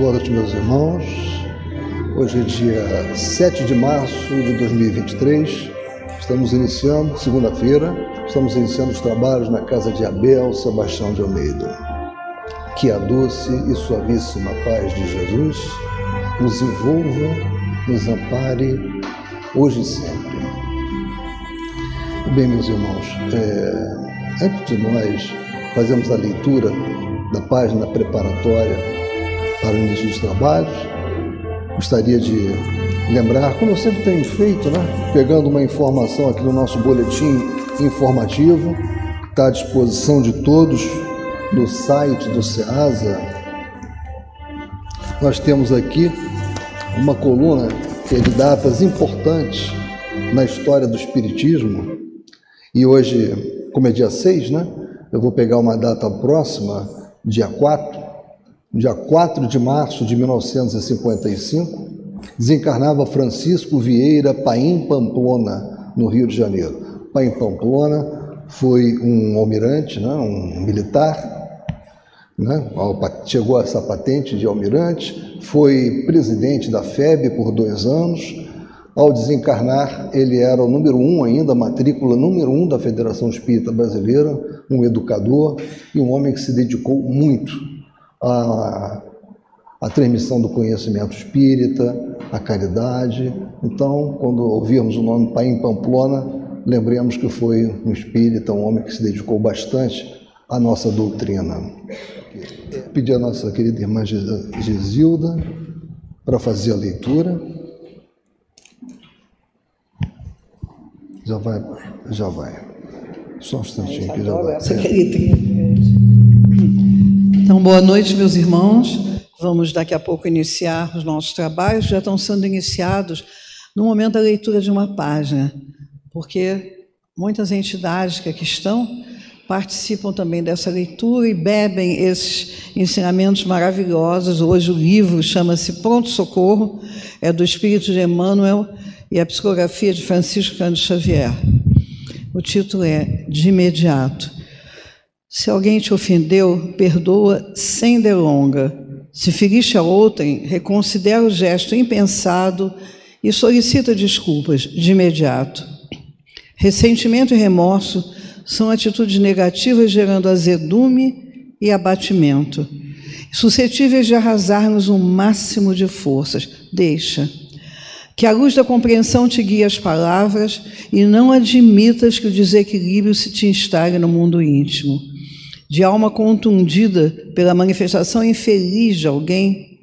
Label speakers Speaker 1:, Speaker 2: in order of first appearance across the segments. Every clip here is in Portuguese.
Speaker 1: Boa noite, meus irmãos. Hoje é dia 7 de março de 2023. Estamos iniciando, segunda-feira, estamos iniciando os trabalhos na casa de Abel Sebastião de Almeida. Que a doce e suavíssima paz de Jesus nos envolva, nos ampare, hoje e sempre. Bem, meus irmãos, é, antes de nós fazermos a leitura da página preparatória para o início dos trabalhos, gostaria de lembrar, como eu sempre tenho feito, né? pegando uma informação aqui no nosso boletim informativo, está à disposição de todos no site do SEASA. Nós temos aqui uma coluna que é de datas importantes na história do Espiritismo, e hoje, como é dia 6, né? Eu vou pegar uma data próxima, dia 4, dia 4 de março de 1955, desencarnava Francisco Vieira Paim Pamplona, no Rio de Janeiro. Paim Pamplona foi um almirante, né, um militar, né, chegou a essa patente de almirante, foi presidente da FEB por dois anos. Ao desencarnar, ele era o número um ainda, matrícula número um da Federação Espírita Brasileira, um educador e um homem que se dedicou muito à, à transmissão do conhecimento espírita, à caridade. Então, quando ouvirmos o nome Paim Pamplona, lembremos que foi um espírita, um homem que se dedicou bastante à nossa doutrina. Pedir a nossa querida irmã Gisilda para fazer a leitura. Já vai, já vai. Só um instantinho que já vai.
Speaker 2: Então, boa noite, meus irmãos. Vamos daqui a pouco iniciar os nossos trabalhos. Já estão sendo iniciados no momento da leitura de uma página, porque muitas entidades que aqui estão participam também dessa leitura e bebem esses ensinamentos maravilhosos. Hoje o livro chama-se Pronto Socorro, é do Espírito de Emmanuel e a psicografia de Francisco Cândido Xavier. O título é De Imediato. Se alguém te ofendeu, perdoa sem delonga. Se feriste a outrem, reconsidera o gesto impensado e solicita desculpas de imediato. Ressentimento e remorso são atitudes negativas gerando azedume e abatimento, suscetíveis de arrasar-nos o um máximo de forças. Deixa. Que a luz da compreensão te guie as palavras e não admitas que o desequilíbrio se te instale no mundo íntimo. De alma contundida pela manifestação infeliz de alguém,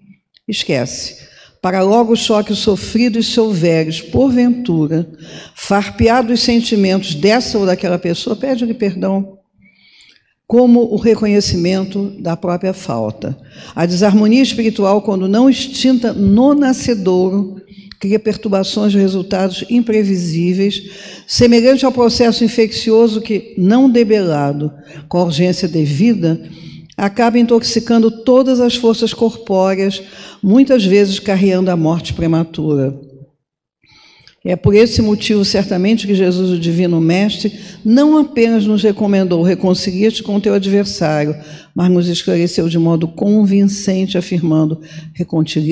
Speaker 2: esquece. Para logo o choque sofrido e se houveres, porventura, farpeado os sentimentos dessa ou daquela pessoa, pede-lhe perdão como o reconhecimento da própria falta. A desarmonia espiritual, quando não extinta no nascedouro, cria perturbações de resultados imprevisíveis, semelhante ao processo infeccioso que, não debelado com a urgência devida, acaba intoxicando todas as forças corpóreas, muitas vezes carreando a morte prematura. É por esse motivo, certamente, que Jesus, o Divino Mestre, não apenas nos recomendou reconcilia-te com teu adversário, mas nos esclareceu de modo convincente, afirmando: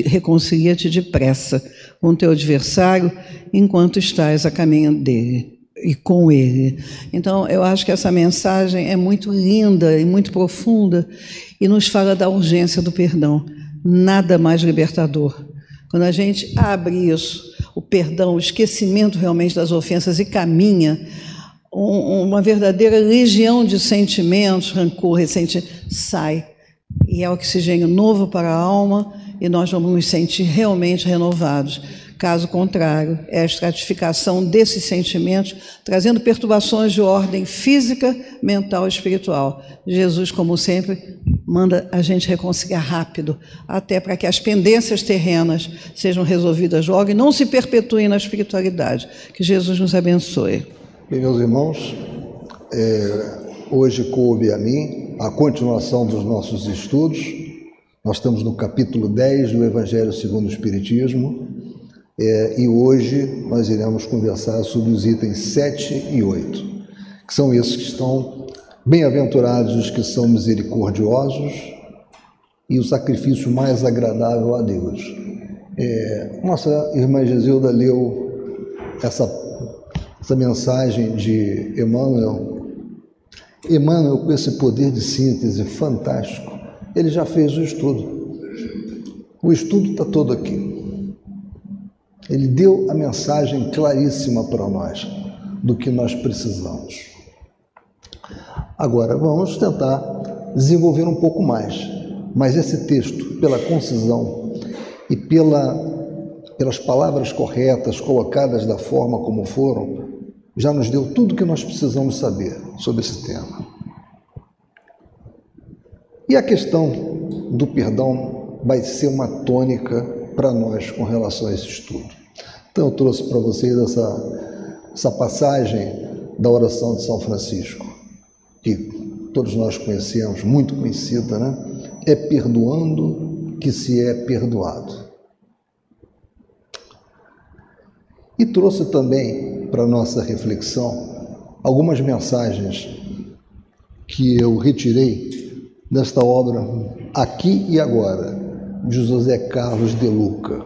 Speaker 2: reconcilia-te depressa com teu adversário enquanto estás a caminho dele e com ele. Então, eu acho que essa mensagem é muito linda e muito profunda e nos fala da urgência do perdão. Nada mais libertador. Quando a gente abre isso, o perdão, o esquecimento realmente das ofensas e caminha uma verdadeira legião de sentimentos, rancor, ressentimento, sai. E é oxigênio novo para a alma e nós vamos nos sentir realmente renovados. Caso contrário, é a estratificação desses sentimentos, trazendo perturbações de ordem física, mental e espiritual. Jesus, como sempre, manda a gente reconciliar rápido, até para que as pendências terrenas sejam resolvidas logo e não se perpetuem na espiritualidade. Que Jesus nos abençoe.
Speaker 1: Bem, meus irmãos, é, hoje coube a mim a continuação dos nossos estudos. Nós estamos no capítulo 10 do Evangelho segundo o Espiritismo é, e hoje nós iremos conversar sobre os itens 7 e 8, que são esses que estão bem-aventurados os que são misericordiosos, e o sacrifício mais agradável a Deus. É, nossa irmã Gesilda leu essa, essa mensagem de Emmanuel. Emmanuel, com esse poder de síntese fantástico, ele já fez o estudo. O estudo está todo aqui. Ele deu a mensagem claríssima para nós do que nós precisamos. Agora, vamos tentar desenvolver um pouco mais. Mas esse texto, pela concisão e pela, pelas palavras corretas, colocadas da forma como foram, já nos deu tudo o que nós precisamos saber sobre esse tema. E a questão do perdão vai ser uma tônica para nós com relação a esse estudo. Então, eu trouxe para vocês essa, essa passagem da oração de São Francisco, que todos nós conhecemos, muito conhecida, né? É perdoando que se é perdoado. E trouxe também para nossa reflexão algumas mensagens que eu retirei desta obra aqui e agora, de José Carlos de Luca.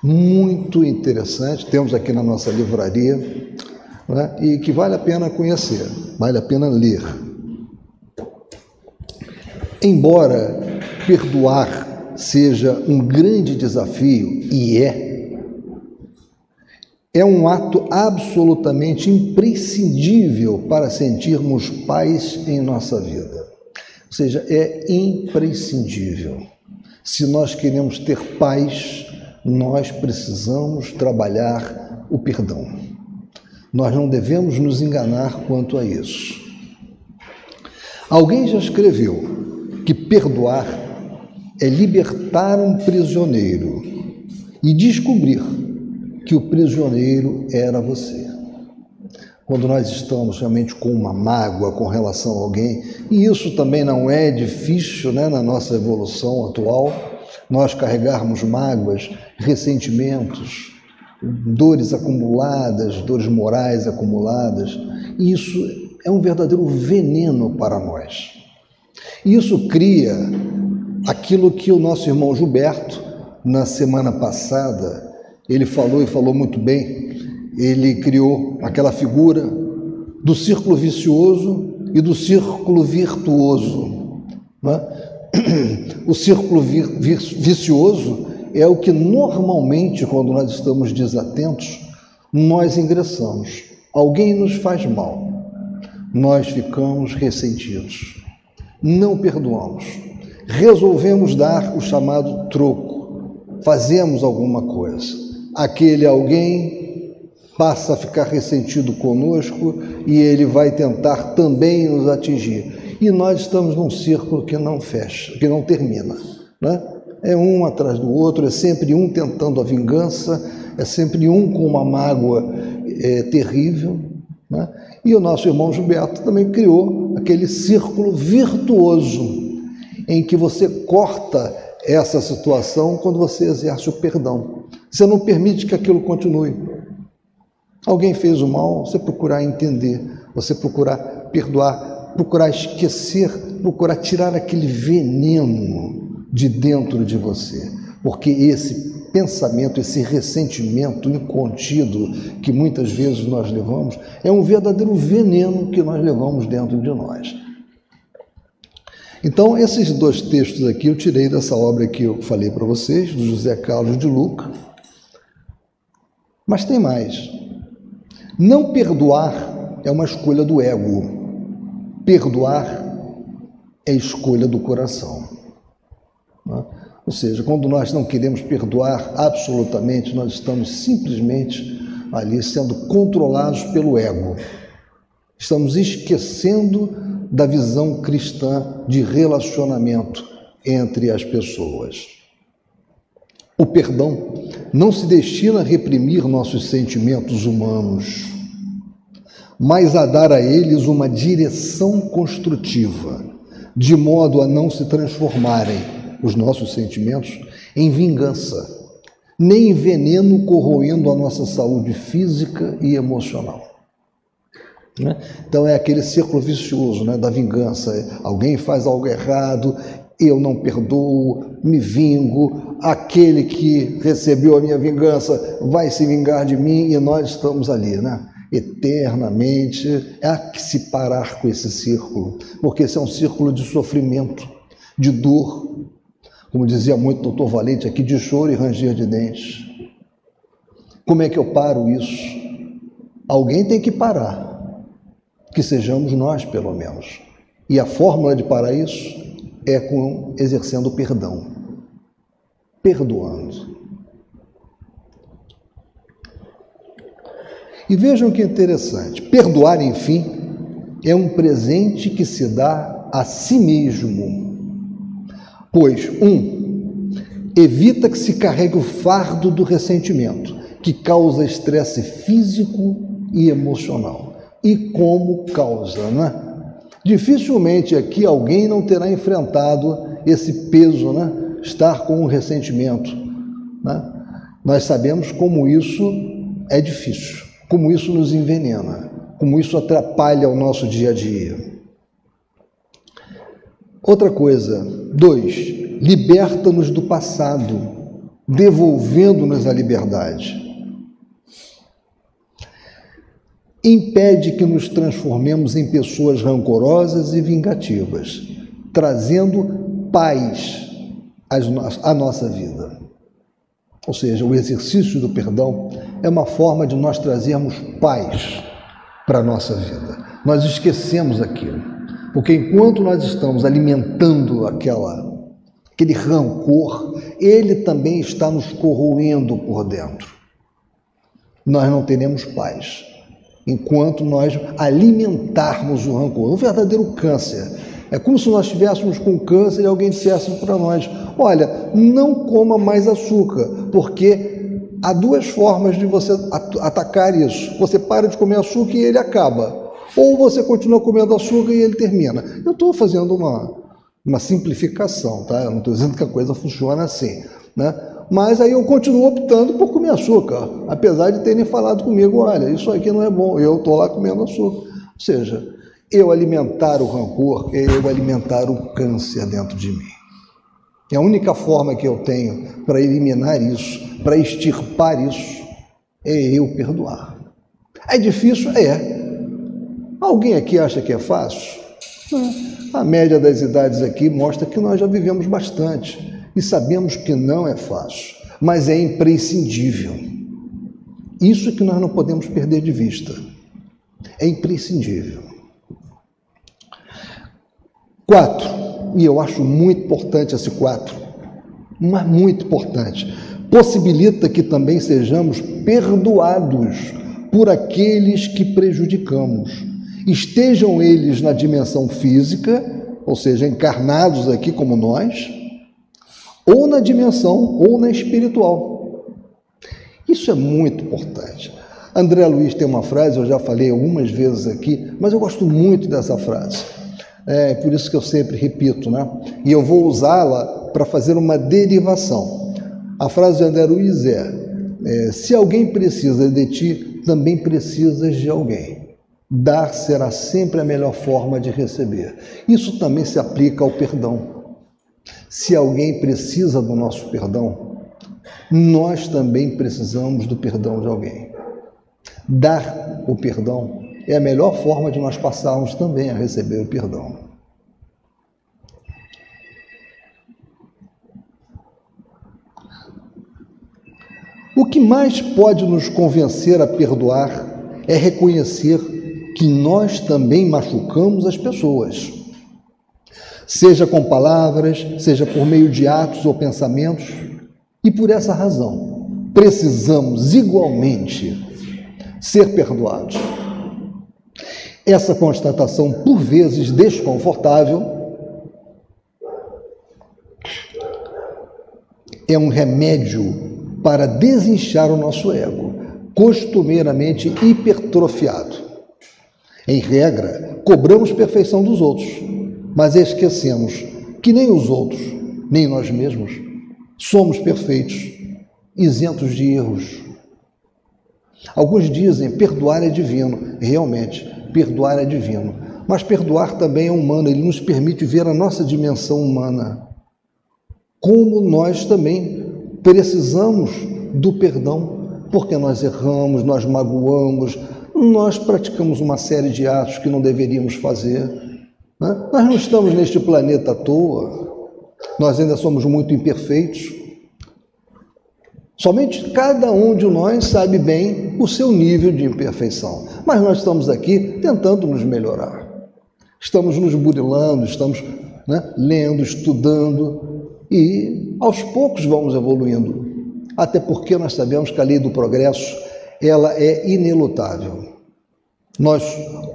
Speaker 1: Muito interessante, temos aqui na nossa livraria, né, e que vale a pena conhecer, vale a pena ler. Embora perdoar seja um grande desafio, e é, é um ato absolutamente imprescindível para sentirmos paz em nossa vida. Ou seja, é imprescindível. Se nós queremos ter paz, nós precisamos trabalhar o perdão. Nós não devemos nos enganar quanto a isso. Alguém já escreveu que perdoar é libertar um prisioneiro e descobrir que o prisioneiro era você quando nós estamos realmente com uma mágoa com relação a alguém, e isso também não é difícil né, na nossa evolução atual, nós carregarmos mágoas, ressentimentos, dores acumuladas, dores morais acumuladas, isso é um verdadeiro veneno para nós. Isso cria aquilo que o nosso irmão Gilberto, na semana passada, ele falou e falou muito bem, ele criou aquela figura do círculo vicioso e do círculo virtuoso. Né? O círculo vicioso é o que normalmente, quando nós estamos desatentos, nós ingressamos. Alguém nos faz mal, nós ficamos ressentidos, não perdoamos, resolvemos dar o chamado troco, fazemos alguma coisa. Aquele alguém passa a ficar ressentido conosco e ele vai tentar também nos atingir. E nós estamos num círculo que não fecha, que não termina. Né? É um atrás do outro, é sempre um tentando a vingança, é sempre um com uma mágoa é, terrível. Né? E o nosso irmão Gilberto também criou aquele círculo virtuoso, em que você corta essa situação quando você exerce o perdão. Você não permite que aquilo continue. Alguém fez o mal, você procurar entender, você procurar perdoar, procurar esquecer, procurar tirar aquele veneno de dentro de você, porque esse pensamento, esse ressentimento incontido que muitas vezes nós levamos, é um verdadeiro veneno que nós levamos dentro de nós. Então, esses dois textos aqui eu tirei dessa obra que eu falei para vocês, do José Carlos de Luca. Mas tem mais. Não perdoar é uma escolha do ego. Perdoar é escolha do coração. Né? Ou seja, quando nós não queremos perdoar absolutamente, nós estamos simplesmente ali sendo controlados pelo ego. Estamos esquecendo da visão cristã de relacionamento entre as pessoas. O perdão não se destina a reprimir nossos sentimentos humanos, mas a dar a eles uma direção construtiva, de modo a não se transformarem os nossos sentimentos em vingança, nem em veneno corroendo a nossa saúde física e emocional. Né? Então é aquele círculo vicioso né, da vingança. Alguém faz algo errado, eu não perdoo, me vingo, aquele que recebeu a minha vingança vai se vingar de mim e nós estamos ali, né? Eternamente, há que se parar com esse círculo, porque esse é um círculo de sofrimento, de dor, como dizia muito o doutor Valente aqui, de choro e ranger de dentes. Como é que eu paro isso? Alguém tem que parar, que sejamos nós, pelo menos. E a fórmula de parar isso é com exercendo perdão, perdoando. E vejam que interessante: perdoar, enfim, é um presente que se dá a si mesmo. Pois, um, evita que se carregue o fardo do ressentimento, que causa estresse físico e emocional. E como causa, né? Dificilmente aqui alguém não terá enfrentado esse peso, né? estar com um ressentimento. Né? Nós sabemos como isso é difícil, como isso nos envenena, como isso atrapalha o nosso dia a dia. Outra coisa, dois, liberta-nos do passado, devolvendo-nos a liberdade. impede que nos transformemos em pessoas rancorosas e vingativas, trazendo paz à nossa vida. Ou seja, o exercício do perdão é uma forma de nós trazermos paz para a nossa vida. Nós esquecemos aquilo, porque enquanto nós estamos alimentando aquela, aquele rancor, ele também está nos corroendo por dentro. Nós não teremos paz enquanto nós alimentarmos o rancor. Um verdadeiro câncer. É como se nós estivéssemos com câncer e alguém dissesse para nós: olha, não coma mais açúcar, porque há duas formas de você atacar isso. Você para de comer açúcar e ele acaba. Ou você continua comendo açúcar e ele termina. Eu estou fazendo uma, uma simplificação, tá? Eu não estou dizendo que a coisa funciona assim. Né? Mas aí eu continuo optando por comer açúcar, apesar de terem falado comigo, olha, isso aqui não é bom, eu estou lá comendo açúcar. Ou seja, eu alimentar o rancor é eu alimentar o câncer dentro de mim. E a única forma que eu tenho para eliminar isso, para extirpar isso, é eu perdoar. É difícil? É. Alguém aqui acha que é fácil? Não. A média das idades aqui mostra que nós já vivemos bastante e sabemos que não é fácil, mas é imprescindível. Isso que nós não podemos perder de vista. É imprescindível. Quatro, e eu acho muito importante esse quatro, mas muito importante, possibilita que também sejamos perdoados por aqueles que prejudicamos. Estejam eles na dimensão física, ou seja, encarnados aqui como nós, ou na dimensão ou na espiritual. Isso é muito importante. André Luiz tem uma frase, eu já falei algumas vezes aqui, mas eu gosto muito dessa frase. É por isso que eu sempre repito, né? E eu vou usá-la para fazer uma derivação. A frase de André Luiz é, é: se alguém precisa de ti, também precisas de alguém. Dar será sempre a melhor forma de receber. Isso também se aplica ao perdão. Se alguém precisa do nosso perdão, nós também precisamos do perdão de alguém. Dar o perdão é a melhor forma de nós passarmos também a receber o perdão. O que mais pode nos convencer a perdoar é reconhecer que nós também machucamos as pessoas seja com palavras, seja por meio de atos ou pensamentos. E por essa razão, precisamos igualmente ser perdoados. Essa constatação, por vezes desconfortável, é um remédio para desinchar o nosso ego, costumeiramente hipertrofiado. Em regra, cobramos perfeição dos outros mas esquecemos que nem os outros, nem nós mesmos, somos perfeitos, isentos de erros. Alguns dizem perdoar é divino. Realmente, perdoar é divino. Mas perdoar também é humano, ele nos permite ver a nossa dimensão humana. como nós também precisamos do perdão, porque nós erramos, nós magoamos, nós praticamos uma série de atos que não deveríamos fazer. Né? Nós não estamos neste planeta à toa, nós ainda somos muito imperfeitos. Somente cada um de nós sabe bem o seu nível de imperfeição, mas nós estamos aqui tentando nos melhorar. Estamos nos burilando, estamos né, lendo, estudando e aos poucos vamos evoluindo. Até porque nós sabemos que a lei do progresso ela é inelutável. Nós,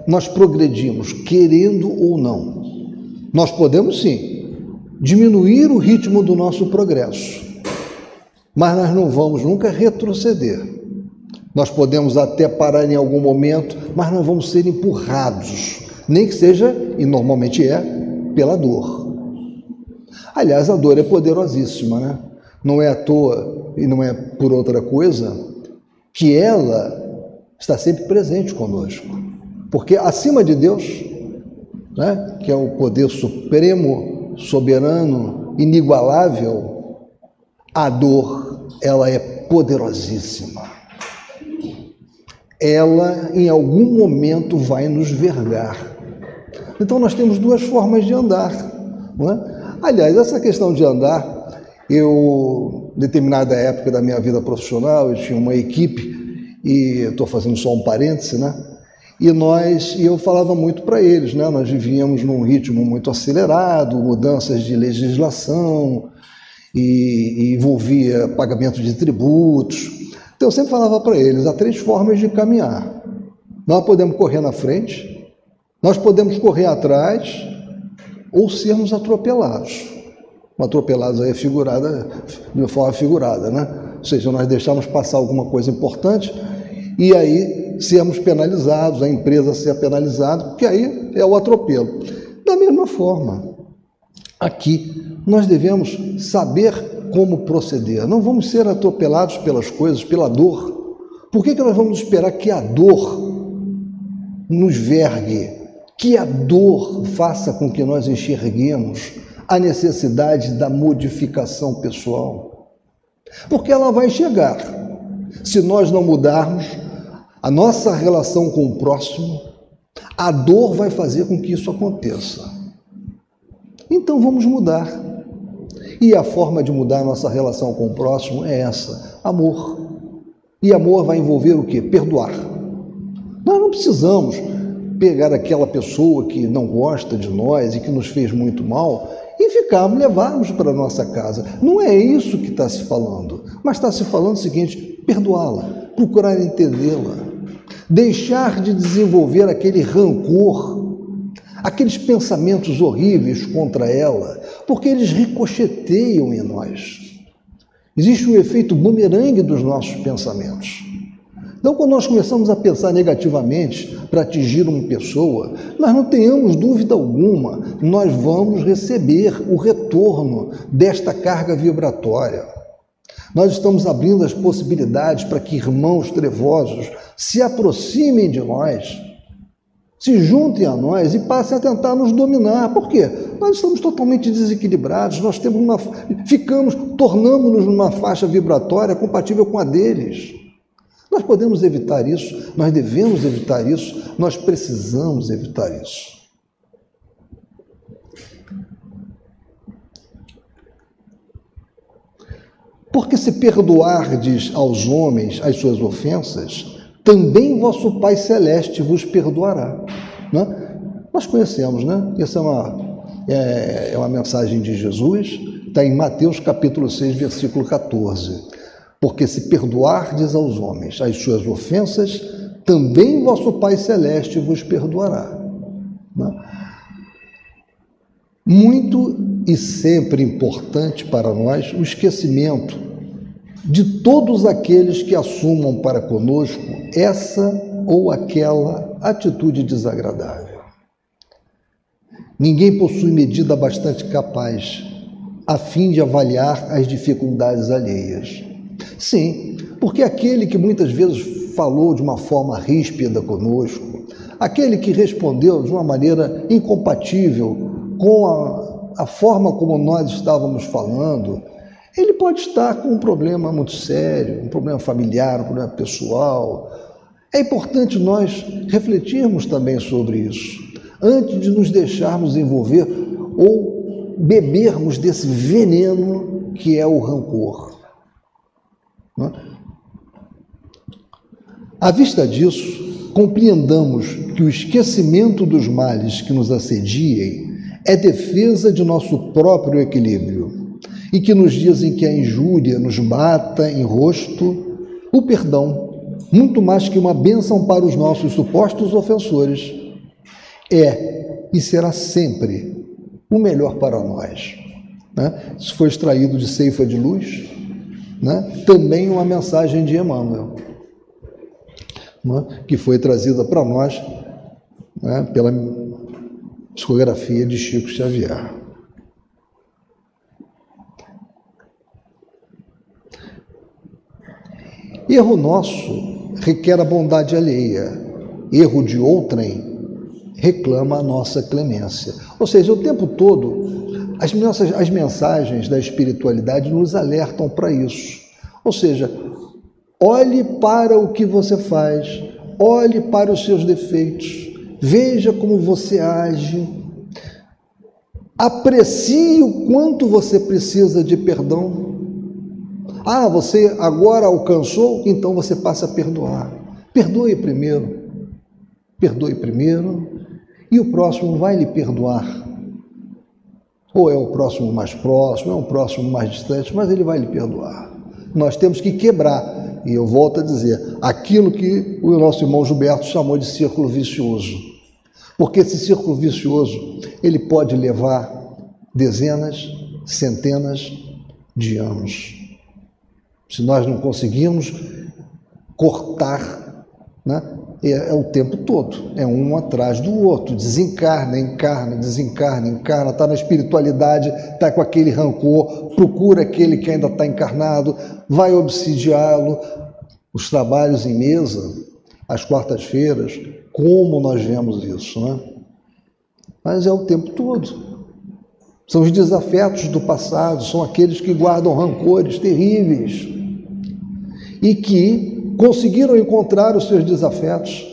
Speaker 1: nós progredimos, querendo ou não. Nós podemos sim diminuir o ritmo do nosso progresso, mas nós não vamos nunca retroceder. Nós podemos até parar em algum momento, mas não vamos ser empurrados, nem que seja, e normalmente é, pela dor. Aliás, a dor é poderosíssima, né? Não é à toa e não é por outra coisa que ela está sempre presente conosco. Porque acima de Deus, né, que é o poder supremo, soberano, inigualável, a dor, ela é poderosíssima. Ela, em algum momento, vai nos vergar. Então, nós temos duas formas de andar. É? Aliás, essa questão de andar, eu, determinada época da minha vida profissional, eu tinha uma equipe e estou fazendo só um parêntese, né? E nós, e eu falava muito para eles, né? Nós vivíamos num ritmo muito acelerado, mudanças de legislação e, e envolvia pagamento de tributos. Então eu sempre falava para eles, há três formas de caminhar. Nós podemos correr na frente, nós podemos correr atrás ou sermos atropelados. Atropelados aí é figurada, de uma forma figurada, né? Ou seja, nós deixamos passar alguma coisa importante e aí sermos penalizados, a empresa ser penalizada, porque aí é o atropelo. Da mesma forma, aqui nós devemos saber como proceder, não vamos ser atropelados pelas coisas, pela dor. Por que, que nós vamos esperar que a dor nos vergue, que a dor faça com que nós enxerguemos a necessidade da modificação pessoal? Porque ela vai chegar. Se nós não mudarmos, a nossa relação com o próximo, a dor vai fazer com que isso aconteça. Então vamos mudar. E a forma de mudar a nossa relação com o próximo é essa: amor. E amor vai envolver o que? Perdoar. Nós não precisamos pegar aquela pessoa que não gosta de nós e que nos fez muito mal e ficarmos, levarmos para nossa casa. Não é isso que está se falando, mas está se falando o seguinte: perdoá-la, procurar entendê-la deixar de desenvolver aquele rancor, aqueles pensamentos horríveis contra ela, porque eles ricocheteiam em nós. Existe um efeito bumerangue dos nossos pensamentos. Então, quando nós começamos a pensar negativamente para atingir uma pessoa, nós não tenhamos dúvida alguma, nós vamos receber o retorno desta carga vibratória. Nós estamos abrindo as possibilidades para que irmãos trevosos se aproximem de nós, se juntem a nós e passem a tentar nos dominar. Por quê? Nós estamos totalmente desequilibrados, nós temos uma, ficamos, tornamos-nos numa faixa vibratória compatível com a deles. Nós podemos evitar isso, nós devemos evitar isso, nós precisamos evitar isso. Porque se perdoardes aos homens as suas ofensas, também vosso Pai Celeste vos perdoará. Né? Nós conhecemos, né? Essa é uma, é, é uma mensagem de Jesus, está em Mateus capítulo 6, versículo 14. Porque se perdoardes aos homens as suas ofensas, também vosso Pai Celeste vos perdoará. Né? Muito e sempre importante para nós o esquecimento de todos aqueles que assumam para conosco essa ou aquela atitude desagradável. Ninguém possui medida bastante capaz a fim de avaliar as dificuldades alheias. Sim, porque aquele que muitas vezes falou de uma forma ríspida conosco, aquele que respondeu de uma maneira incompatível com a a forma como nós estávamos falando, ele pode estar com um problema muito sério, um problema familiar, um problema pessoal. É importante nós refletirmos também sobre isso, antes de nos deixarmos envolver ou bebermos desse veneno que é o rancor. Não é? À vista disso, compreendamos que o esquecimento dos males que nos assediem é defesa de nosso próprio equilíbrio e que nos dias em que a injúria nos mata em rosto, o perdão, muito mais que uma bênção para os nossos supostos ofensores, é e será sempre o melhor para nós. Né? Isso foi extraído de Ceifa de Luz, né? também uma mensagem de Emmanuel né, que foi trazida para nós né, pela psicografia de Chico Xavier. Erro nosso requer a bondade alheia, erro de outrem reclama a nossa clemência. Ou seja, o tempo todo, as, nossas, as mensagens da espiritualidade nos alertam para isso. Ou seja, Olhe para o que você faz, olhe para os seus defeitos, veja como você age, aprecie o quanto você precisa de perdão. Ah, você agora alcançou, então você passa a perdoar. Perdoe primeiro, perdoe primeiro, e o próximo vai lhe perdoar. Ou é o próximo mais próximo, é um próximo mais distante, mas ele vai lhe perdoar. Nós temos que quebrar e eu volto a dizer, aquilo que o nosso irmão Gilberto chamou de círculo vicioso. Porque esse círculo vicioso, ele pode levar dezenas, centenas de anos. Se nós não conseguirmos cortar, né, é, é, o tempo todo, é um atrás do outro, desencarna, encarna, desencarna, encarna, está na espiritualidade, está com aquele rancor, procura aquele que ainda está encarnado, vai obsidiá-lo. Os trabalhos em mesa, às quartas-feiras, como nós vemos isso, né? Mas é o tempo todo. São os desafetos do passado, são aqueles que guardam rancores terríveis e que conseguiram encontrar os seus desafetos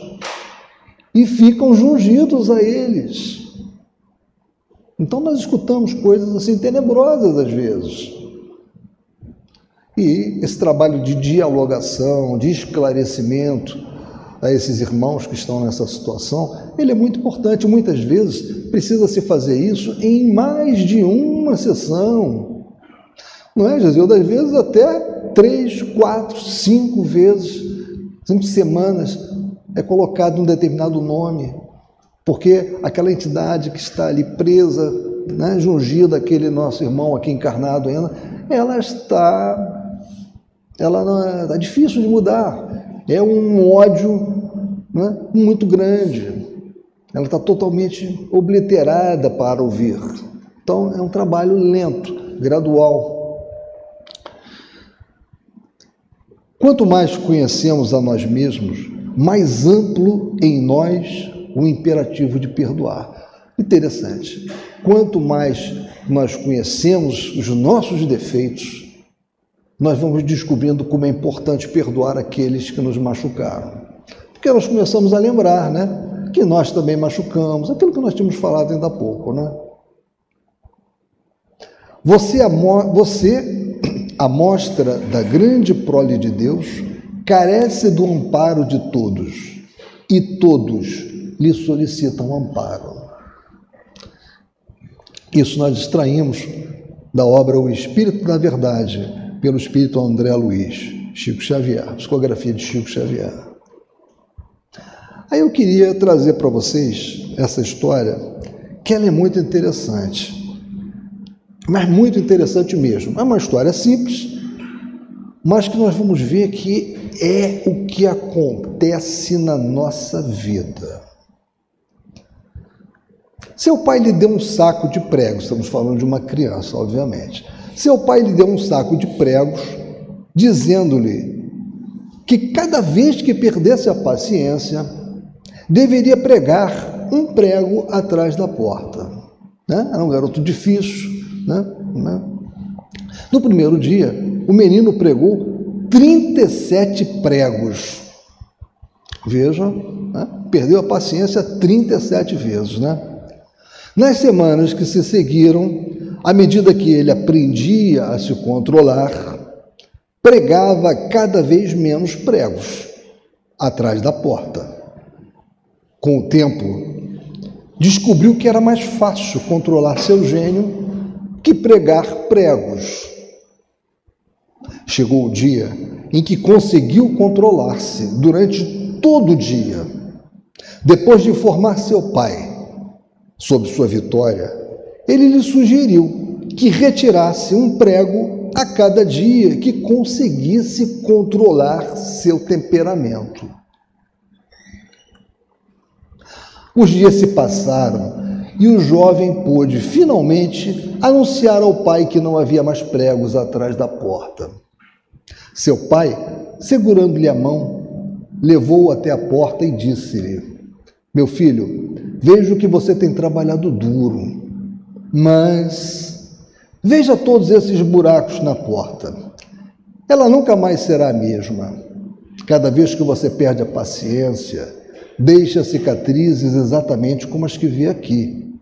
Speaker 1: e ficam jungidos a eles. Então nós escutamos coisas assim tenebrosas às vezes. E esse trabalho de dialogação, de esclarecimento a esses irmãos que estão nessa situação, ele é muito importante. Muitas vezes precisa se fazer isso em mais de uma sessão. Não é, Jesus? Das vezes até três, quatro, cinco vezes, cinco semanas, é colocado um determinado nome, porque aquela entidade que está ali presa, né, jungida, aquele nosso irmão aqui encarnado ainda, ela está, ela não é, está difícil de mudar, é um ódio né, muito grande, ela está totalmente obliterada para ouvir. Então é um trabalho lento, gradual. Quanto mais conhecemos a nós mesmos, mais amplo em nós o imperativo de perdoar. Interessante. Quanto mais nós conhecemos os nossos defeitos, nós vamos descobrindo como é importante perdoar aqueles que nos machucaram. Porque nós começamos a lembrar, né? Que nós também machucamos, aquilo que nós tínhamos falado ainda há pouco, né? Você, você a mostra da grande prole de Deus carece do amparo de todos e todos lhe solicitam amparo. Isso nós extraímos da obra O Espírito da Verdade, pelo Espírito André Luiz, Chico Xavier, psicografia de Chico Xavier. Aí eu queria trazer para vocês essa história, que ela é muito interessante mas muito interessante mesmo. É uma história simples, mas que nós vamos ver que é o que acontece na nossa vida. Seu pai lhe deu um saco de pregos, estamos falando de uma criança, obviamente. Seu pai lhe deu um saco de pregos, dizendo-lhe que cada vez que perdesse a paciência, deveria pregar um prego atrás da porta. Né? Era um garoto difícil. Né? né? No primeiro dia, o menino pregou 37 pregos. Veja, né? perdeu a paciência 37 vezes. Né? Nas semanas que se seguiram, à medida que ele aprendia a se controlar, pregava cada vez menos pregos atrás da porta. Com o tempo, descobriu que era mais fácil controlar seu gênio que pregar pregos. Chegou o dia em que conseguiu controlar-se durante todo o dia. Depois de informar seu pai sobre sua vitória, ele lhe sugeriu que retirasse um prego a cada dia que conseguisse controlar seu temperamento. Os dias se passaram e o jovem pôde finalmente anunciar ao pai que não havia mais pregos atrás da porta. Seu pai, segurando-lhe a mão, levou-o até a porta e disse-lhe: Meu filho, vejo que você tem trabalhado duro, mas veja todos esses buracos na porta. Ela nunca mais será a mesma. Cada vez que você perde a paciência, deixa cicatrizes exatamente como as que vê aqui.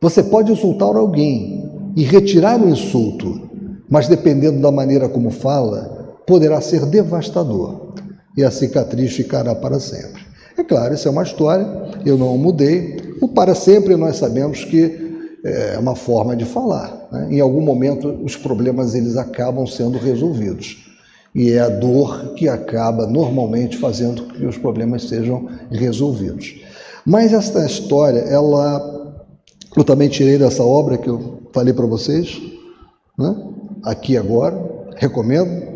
Speaker 1: Você pode insultar alguém e retirar o insulto, mas dependendo da maneira como fala, poderá ser devastador e a cicatriz ficará para sempre. É claro, isso é uma história, eu não mudei. O para sempre nós sabemos que é uma forma de falar. Né? Em algum momento os problemas eles acabam sendo resolvidos e é a dor que acaba normalmente fazendo que os problemas sejam resolvidos. Mas esta história, ela eu também tirei dessa obra que eu falei para vocês, né? aqui agora, recomendo.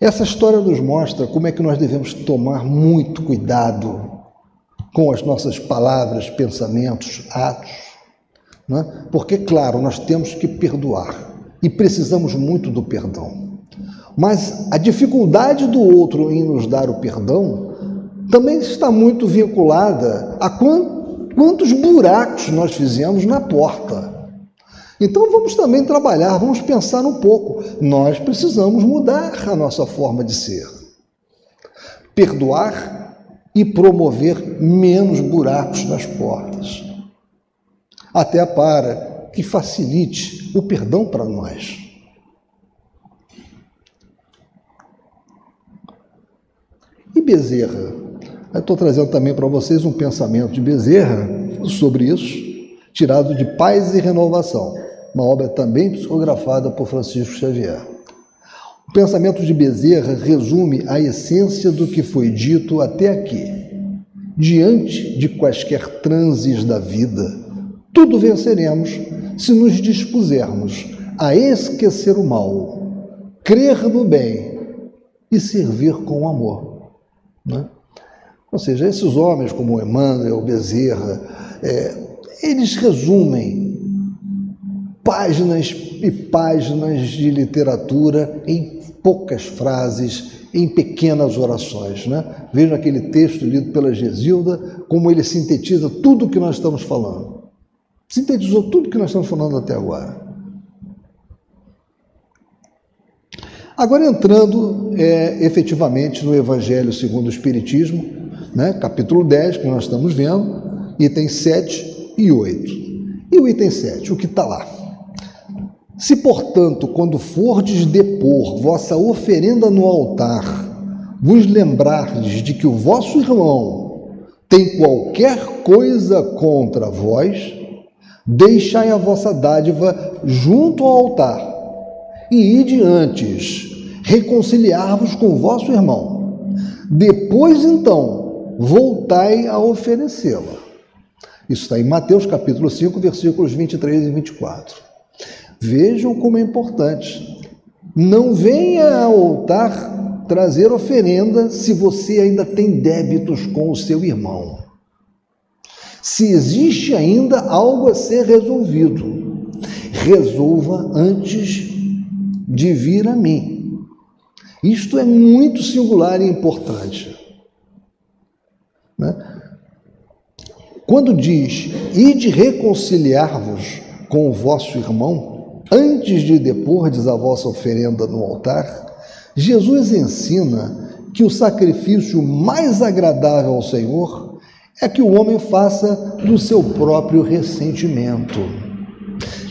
Speaker 1: Essa história nos mostra como é que nós devemos tomar muito cuidado com as nossas palavras, pensamentos, atos, né? porque, claro, nós temos que perdoar e precisamos muito do perdão. Mas a dificuldade do outro em nos dar o perdão também está muito vinculada a quantos buracos nós fizemos na porta. Então vamos também trabalhar, vamos pensar um pouco. Nós precisamos mudar a nossa forma de ser. Perdoar e promover menos buracos nas portas. Até para que facilite o perdão para nós. Bezerra? Estou trazendo também para vocês um pensamento de Bezerra sobre isso, tirado de Paz e Renovação, uma obra também psicografada por Francisco Xavier. O pensamento de Bezerra resume a essência do que foi dito até aqui. Diante de quaisquer transes da vida, tudo venceremos se nos dispusermos a esquecer o mal, crer no bem e servir com amor. Né? Ou seja, esses homens como Emmanuel, Bezerra, é, eles resumem páginas e páginas de literatura em poucas frases, em pequenas orações. Né? Veja aquele texto lido pela Gesilda, como ele sintetiza tudo o que nós estamos falando. Sintetizou tudo o que nós estamos falando até agora. Agora, entrando é, efetivamente no Evangelho segundo o Espiritismo, né, capítulo 10, que nós estamos vendo, itens 7 e 8. E o item 7, o que está lá? Se, portanto, quando fordes depor vossa oferenda no altar, vos lembrardes de que o vosso irmão tem qualquer coisa contra vós, deixai a vossa dádiva junto ao altar e ide antes reconciliar-vos com vosso irmão. Depois, então, voltai a oferecê-la. Isso está em Mateus capítulo 5, versículos 23 e 24. Vejam como é importante. Não venha ao altar trazer oferenda se você ainda tem débitos com o seu irmão. Se existe ainda algo a ser resolvido, resolva antes de vir a mim. Isto é muito singular e importante. Né? quando diz: Ide reconciliar-vos com o vosso irmão, antes de depordes a vossa oferenda no altar, Jesus ensina que o sacrifício mais agradável ao Senhor é que o homem faça do seu próprio ressentimento.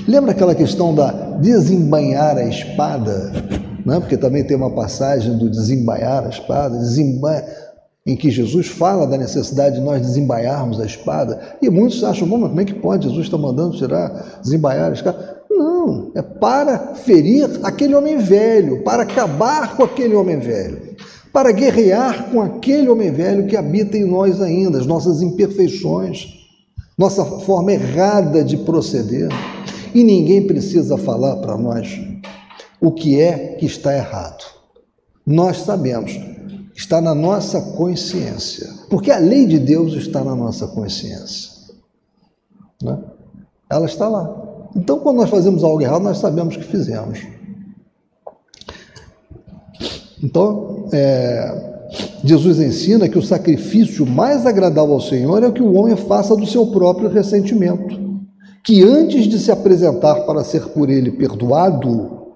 Speaker 1: Lembra aquela questão da desembanhar a espada? Né? Porque também tem uma passagem do desembanhar a espada, em que Jesus fala da necessidade de nós desembaiarmos a espada, e muitos acham, bom, mas como é que pode? Jesus está mandando tirar, desembaiar a espada. Não, é para ferir aquele homem velho, para acabar com aquele homem velho, para guerrear com aquele homem velho que habita em nós ainda, as nossas imperfeições, nossa forma errada de proceder. E ninguém precisa falar para nós o que é que está errado. Nós sabemos, está na nossa consciência, porque a lei de Deus está na nossa consciência. Né? Ela está lá. Então, quando nós fazemos algo errado, nós sabemos que fizemos. Então, é, Jesus ensina que o sacrifício mais agradável ao Senhor é o que o homem faça do seu próprio ressentimento. Que antes de se apresentar para ser por ele perdoado,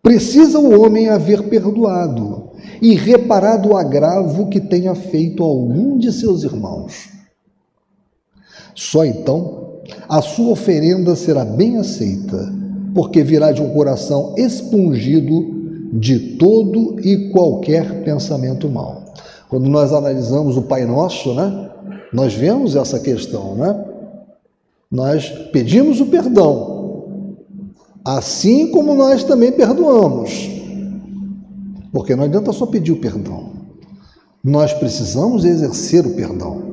Speaker 1: precisa o homem haver perdoado e reparado o agravo que tenha feito a algum de seus irmãos. Só então a sua oferenda será bem aceita, porque virá de um coração expungido de todo e qualquer pensamento mau. Quando nós analisamos o Pai Nosso, né, nós vemos essa questão, né? Nós pedimos o perdão, assim como nós também perdoamos. Porque não adianta só pedir o perdão. Nós precisamos exercer o perdão.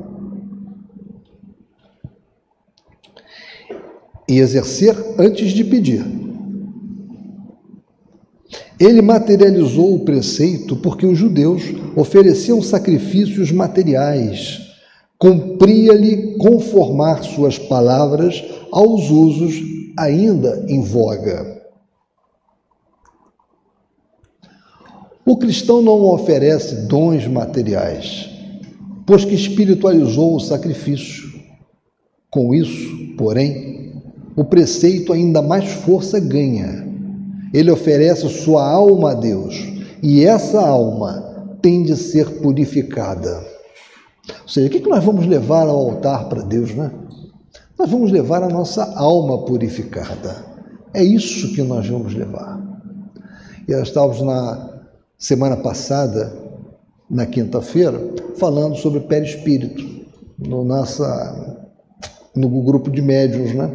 Speaker 1: E exercer antes de pedir. Ele materializou o preceito porque os judeus ofereciam sacrifícios materiais. Cumpria-lhe conformar suas palavras aos usos ainda em voga. O cristão não oferece dons materiais, pois que espiritualizou o sacrifício. Com isso, porém, o preceito ainda mais força ganha. Ele oferece sua alma a Deus, e essa alma tem de ser purificada. Ou seja, o que nós vamos levar ao altar para Deus, né? Nós vamos levar a nossa alma purificada. É isso que nós vamos levar. E nós estávamos na semana passada, na quinta-feira, falando sobre perispírito, no, nossa, no grupo de médiuns, né?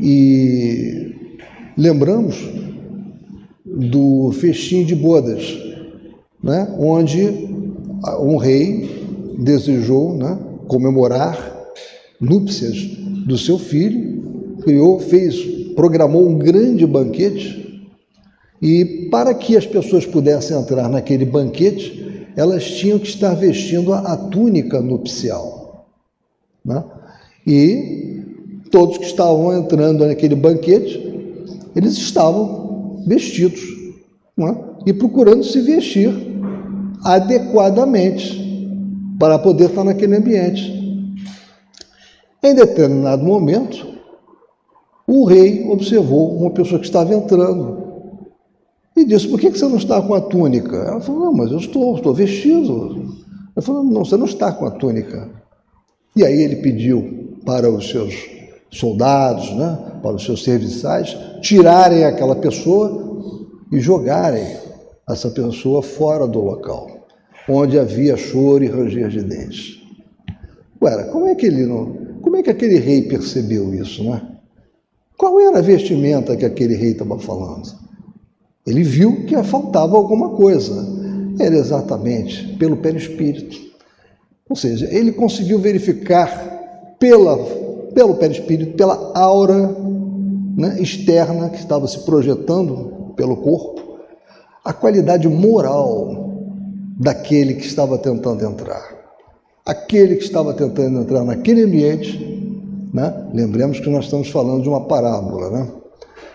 Speaker 1: E lembramos do festim de bodas, né? onde um rei desejou né, comemorar núpcias do seu filho, criou, fez, programou um grande banquete e para que as pessoas pudessem entrar naquele banquete, elas tinham que estar vestindo a, a túnica nupcial. Né? E todos que estavam entrando naquele banquete, eles estavam vestidos né? e procurando se vestir adequadamente para poder estar naquele ambiente. Em determinado momento, o rei observou uma pessoa que estava entrando e disse: Por que você não está com a túnica? Ela falou: Não, mas eu estou, estou vestido. Ela falou: Não, você não está com a túnica. E aí ele pediu para os seus soldados, né, para os seus serviçais, tirarem aquela pessoa e jogarem essa pessoa fora do local, onde havia choro e ranger de dentes. Ué, como é que ele não, como é que aquele rei percebeu isso, né? Qual era a vestimenta que aquele rei estava falando? Ele viu que faltava alguma coisa. Era exatamente pelo perispírito. Ou seja, ele conseguiu verificar pela, pelo perispírito, pela aura né, externa que estava se projetando pelo corpo, a qualidade moral daquele que estava tentando entrar. Aquele que estava tentando entrar naquele ambiente, né? lembremos que nós estamos falando de uma parábola, né?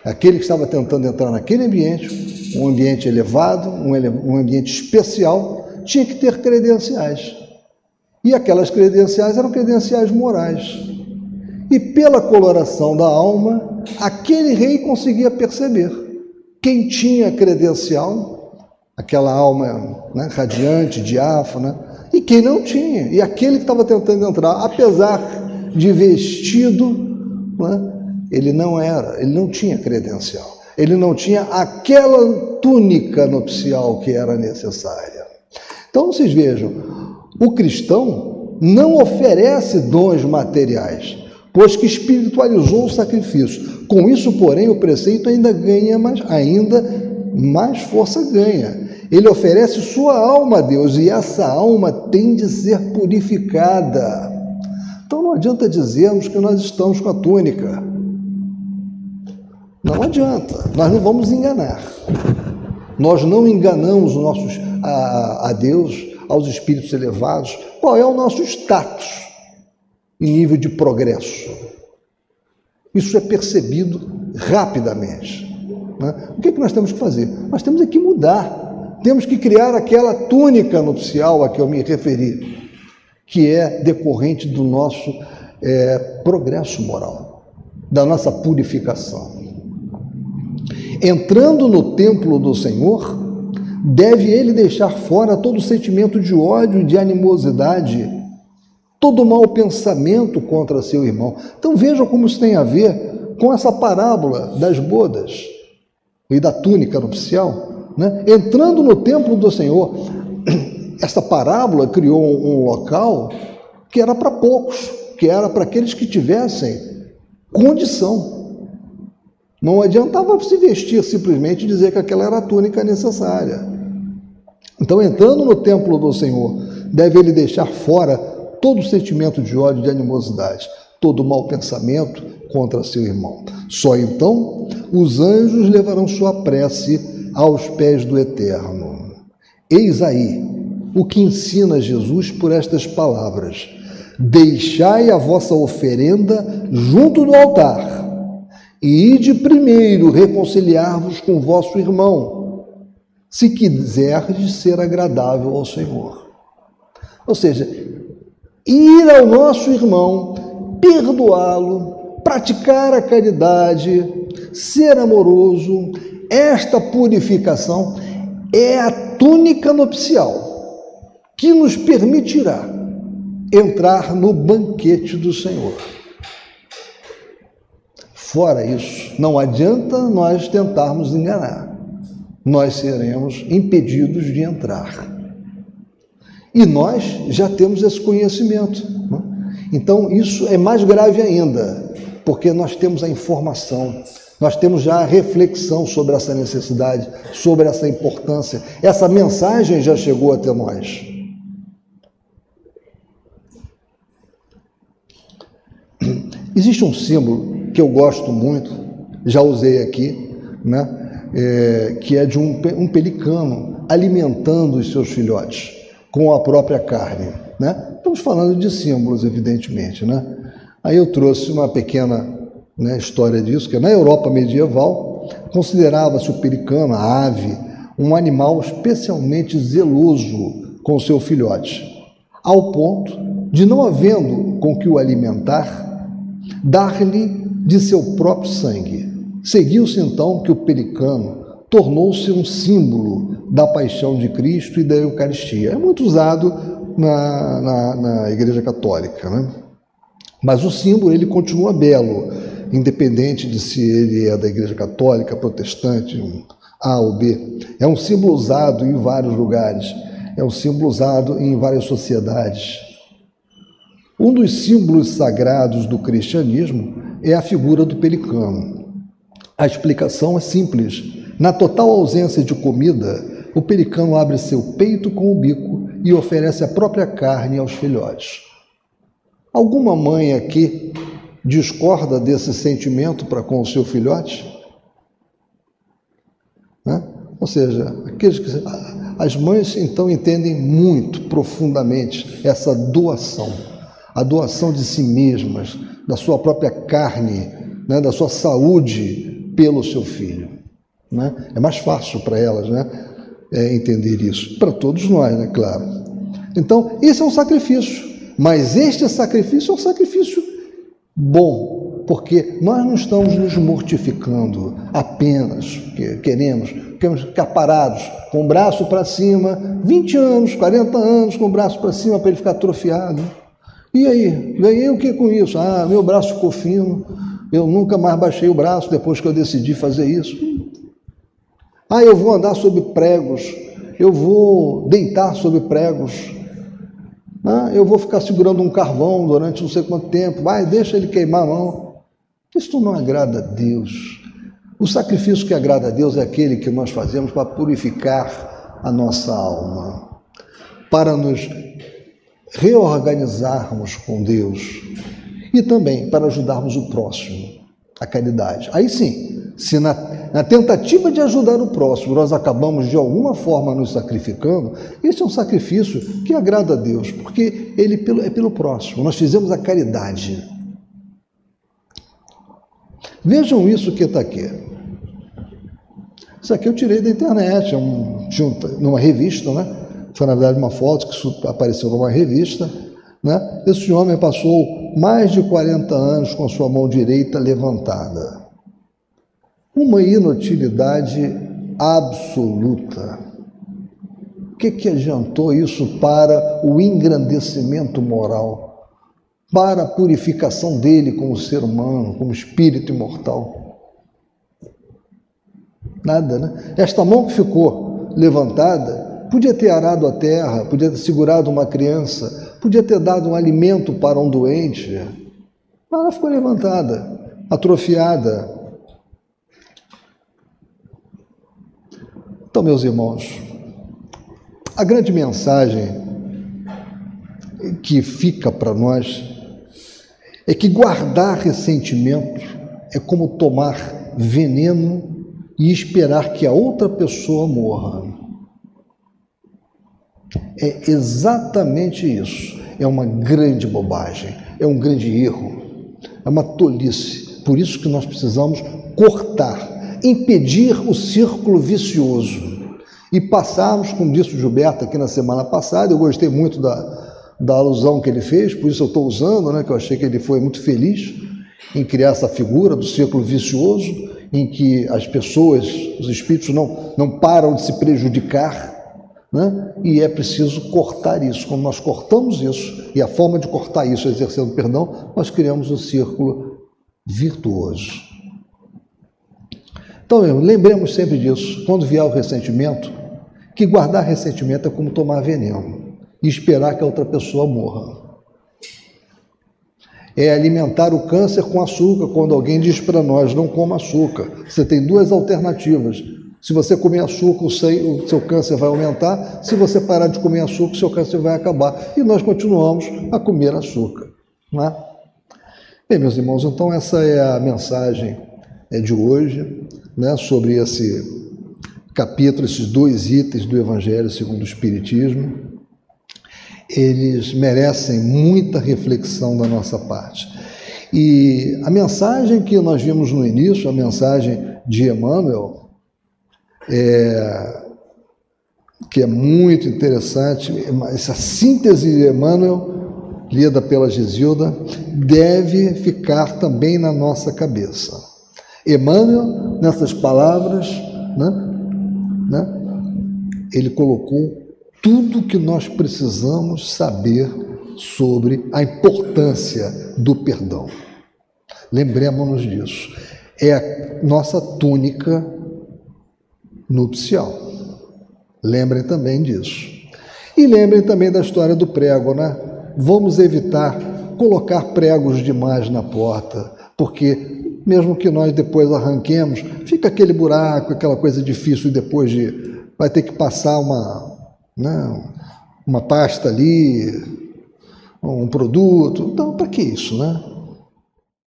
Speaker 1: Aquele que estava tentando entrar naquele ambiente, um ambiente elevado, um, um ambiente especial, tinha que ter credenciais. E aquelas credenciais eram credenciais morais. E pela coloração da alma, aquele rei conseguia perceber quem tinha credencial, aquela alma né, radiante, diáfana, e quem não tinha. E aquele que estava tentando entrar, apesar de vestido, né, ele não era, ele não tinha credencial. Ele não tinha aquela túnica nupcial que era necessária. Então vocês vejam, o cristão não oferece dons materiais, pois que espiritualizou o sacrifício. Com isso, porém, o preceito ainda ganha mais, ainda mais força ganha. Ele oferece sua alma a Deus e essa alma tem de ser purificada. Então não adianta dizermos que nós estamos com a túnica. Não adianta, nós não vamos enganar. Nós não enganamos nossos, a, a Deus, aos espíritos elevados. Qual é o nosso status em nível de progresso? Isso é percebido rapidamente. Né? O que, é que nós temos que fazer? Nós temos que mudar temos que criar aquela túnica nupcial a que eu me referi, que é decorrente do nosso é, progresso moral, da nossa purificação. Entrando no templo do Senhor, deve ele deixar fora todo sentimento de ódio de animosidade, todo mau pensamento contra seu irmão. Então vejam como isso tem a ver com essa parábola das bodas e da túnica nupcial né? entrando no templo do Senhor. Essa parábola criou um, local que era para poucos, que era para aqueles que tivessem condição. Não adiantava se vestir simplesmente e dizer que aquela era a túnica necessária. Então, entrando no templo do Senhor, deve ele deixar fora todo sentimento de ódio de animosidade, todo mau pensamento contra seu irmão. Só então os anjos levarão sua prece aos pés do Eterno. Eis aí o que ensina Jesus por estas palavras: Deixai a vossa oferenda junto do altar, e ide primeiro reconciliar-vos com vosso irmão, se quiserdes ser agradável ao Senhor. Ou seja, ir ao nosso irmão, perdoá-lo, praticar a caridade, ser amoroso, esta purificação é a túnica nupcial que nos permitirá entrar no banquete do Senhor. Fora isso, não adianta nós tentarmos enganar, nós seremos impedidos de entrar. E nós já temos esse conhecimento. Né? Então, isso é mais grave ainda, porque nós temos a informação, nós temos já a reflexão sobre essa necessidade, sobre essa importância. Essa mensagem já chegou até nós. Existe um símbolo que eu gosto muito, já usei aqui, né? É, que é de um, um pelicano alimentando os seus filhotes com a própria carne. Né? Estamos falando de símbolos, evidentemente. Né? Aí eu trouxe uma pequena né, história disso, que na Europa medieval considerava-se o pelicano, a ave, um animal especialmente zeloso com seu filhote, ao ponto de, não havendo com que o alimentar, dar-lhe de seu próprio sangue. Seguiu-se então que o pelicano tornou-se um símbolo da paixão de Cristo e da Eucaristia. É muito usado na, na, na Igreja Católica, né? Mas o símbolo ele continua belo independente de se ele é da Igreja Católica, Protestante, um A ou B. É um símbolo usado em vários lugares, é um símbolo usado em várias sociedades. Um dos símbolos sagrados do cristianismo é a figura do pelicano. A explicação é simples. Na total ausência de comida, o pelicano abre seu peito com o bico e oferece a própria carne aos filhotes. Alguma mãe aqui discorda desse sentimento para com o seu filhote? Né? Ou seja, aqueles que, as mães então entendem muito profundamente essa doação, a doação de si mesmas, da sua própria carne, né, da sua saúde pelo seu filho. Né? É mais fácil para elas né, é, entender isso, para todos nós, né, claro. Então, esse é um sacrifício. Mas este sacrifício é um sacrifício bom, porque nós não estamos nos mortificando apenas, porque queremos, queremos ficar parados, com o braço para cima, 20 anos, 40 anos com o braço para cima para ele ficar atrofiado. E aí, ganhei o que com isso? Ah, meu braço ficou fino, eu nunca mais baixei o braço depois que eu decidi fazer isso. Ah, eu vou andar sobre pregos, eu vou deitar sobre pregos, ah, eu vou ficar segurando um carvão durante não sei quanto tempo, vai, deixa ele queimar a mão. Isto não agrada a Deus. O sacrifício que agrada a Deus é aquele que nós fazemos para purificar a nossa alma, para nos reorganizarmos com Deus e também para ajudarmos o próximo, a caridade. Aí sim, se na, na, tentativa de ajudar o próximo nós acabamos de alguma forma nos sacrificando, esse é um sacrifício que agrada a Deus, porque ele é pelo próximo. Nós fizemos a caridade. Vejam isso que está aqui. Isso aqui eu tirei da internet, é um, numa revista, né? Foi na verdade uma foto que apareceu numa revista. Né? Esse homem passou mais de 40 anos com a sua mão direita levantada uma inutilidade absoluta. O que, que adiantou isso para o engrandecimento moral, para a purificação dele como ser humano, como espírito imortal? Nada, né? Esta mão que ficou levantada podia ter arado a terra, podia ter segurado uma criança, podia ter dado um alimento para um doente, mas ela ficou levantada, atrofiada, Então, meus irmãos, a grande mensagem que fica para nós é que guardar ressentimento é como tomar veneno e esperar que a outra pessoa morra. É exatamente isso. É uma grande bobagem, é um grande erro, é uma tolice. Por isso que nós precisamos cortar impedir o círculo vicioso e passarmos, como disse o Gilberto aqui na semana passada, eu gostei muito da, da alusão que ele fez, por isso eu estou usando, né, que eu achei que ele foi muito feliz em criar essa figura do círculo vicioso, em que as pessoas, os espíritos não, não param de se prejudicar, né? e é preciso cortar isso. Quando nós cortamos isso, e a forma de cortar isso exercendo perdão, nós criamos um círculo virtuoso. Então, lembremos sempre disso. Quando vier o ressentimento, que guardar ressentimento é como tomar veneno e esperar que a outra pessoa morra. É alimentar o câncer com açúcar, quando alguém diz para nós, não coma açúcar. Você tem duas alternativas. Se você comer açúcar, o seu, seu câncer vai aumentar. Se você parar de comer açúcar, o seu câncer vai acabar. E nós continuamos a comer açúcar. Não é? Bem, meus irmãos, então essa é a mensagem é, de hoje né, sobre esse capítulo, esses dois itens do Evangelho segundo o Espiritismo. Eles merecem muita reflexão da nossa parte. E a mensagem que nós vimos no início, a mensagem de Emmanuel, é, que é muito interessante, essa síntese de Emmanuel, lida pela Gisilda, deve ficar também na nossa cabeça. Emmanuel, nessas palavras, né, né, ele colocou tudo que nós precisamos saber sobre a importância do perdão. Lembremos-nos disso. É a nossa túnica nupcial. Lembrem também disso. E lembrem também da história do prego, né? Vamos evitar colocar pregos demais na porta, porque mesmo que nós depois arranquemos, fica aquele buraco, aquela coisa difícil depois de. Vai ter que passar uma, né, uma pasta ali, um produto. Então, para que isso, né?